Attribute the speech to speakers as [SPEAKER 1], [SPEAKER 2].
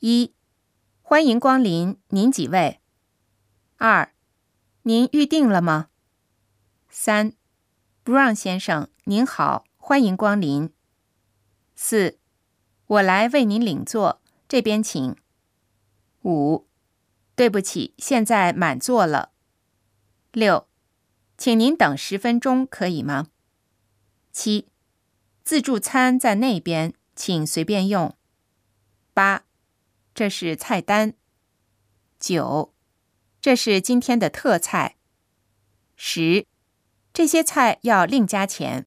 [SPEAKER 1] 一，欢迎光临，您几位？二，您预定了吗？三，Brown 先生，您好，欢迎光临。四，我来为您领座，这边请。五，对不起，现在满座了。六，请您等十分钟，可以吗？七，自助餐在那边，请随便用。八，这是菜单。九，这是今天的特菜。十，这些菜要另加钱。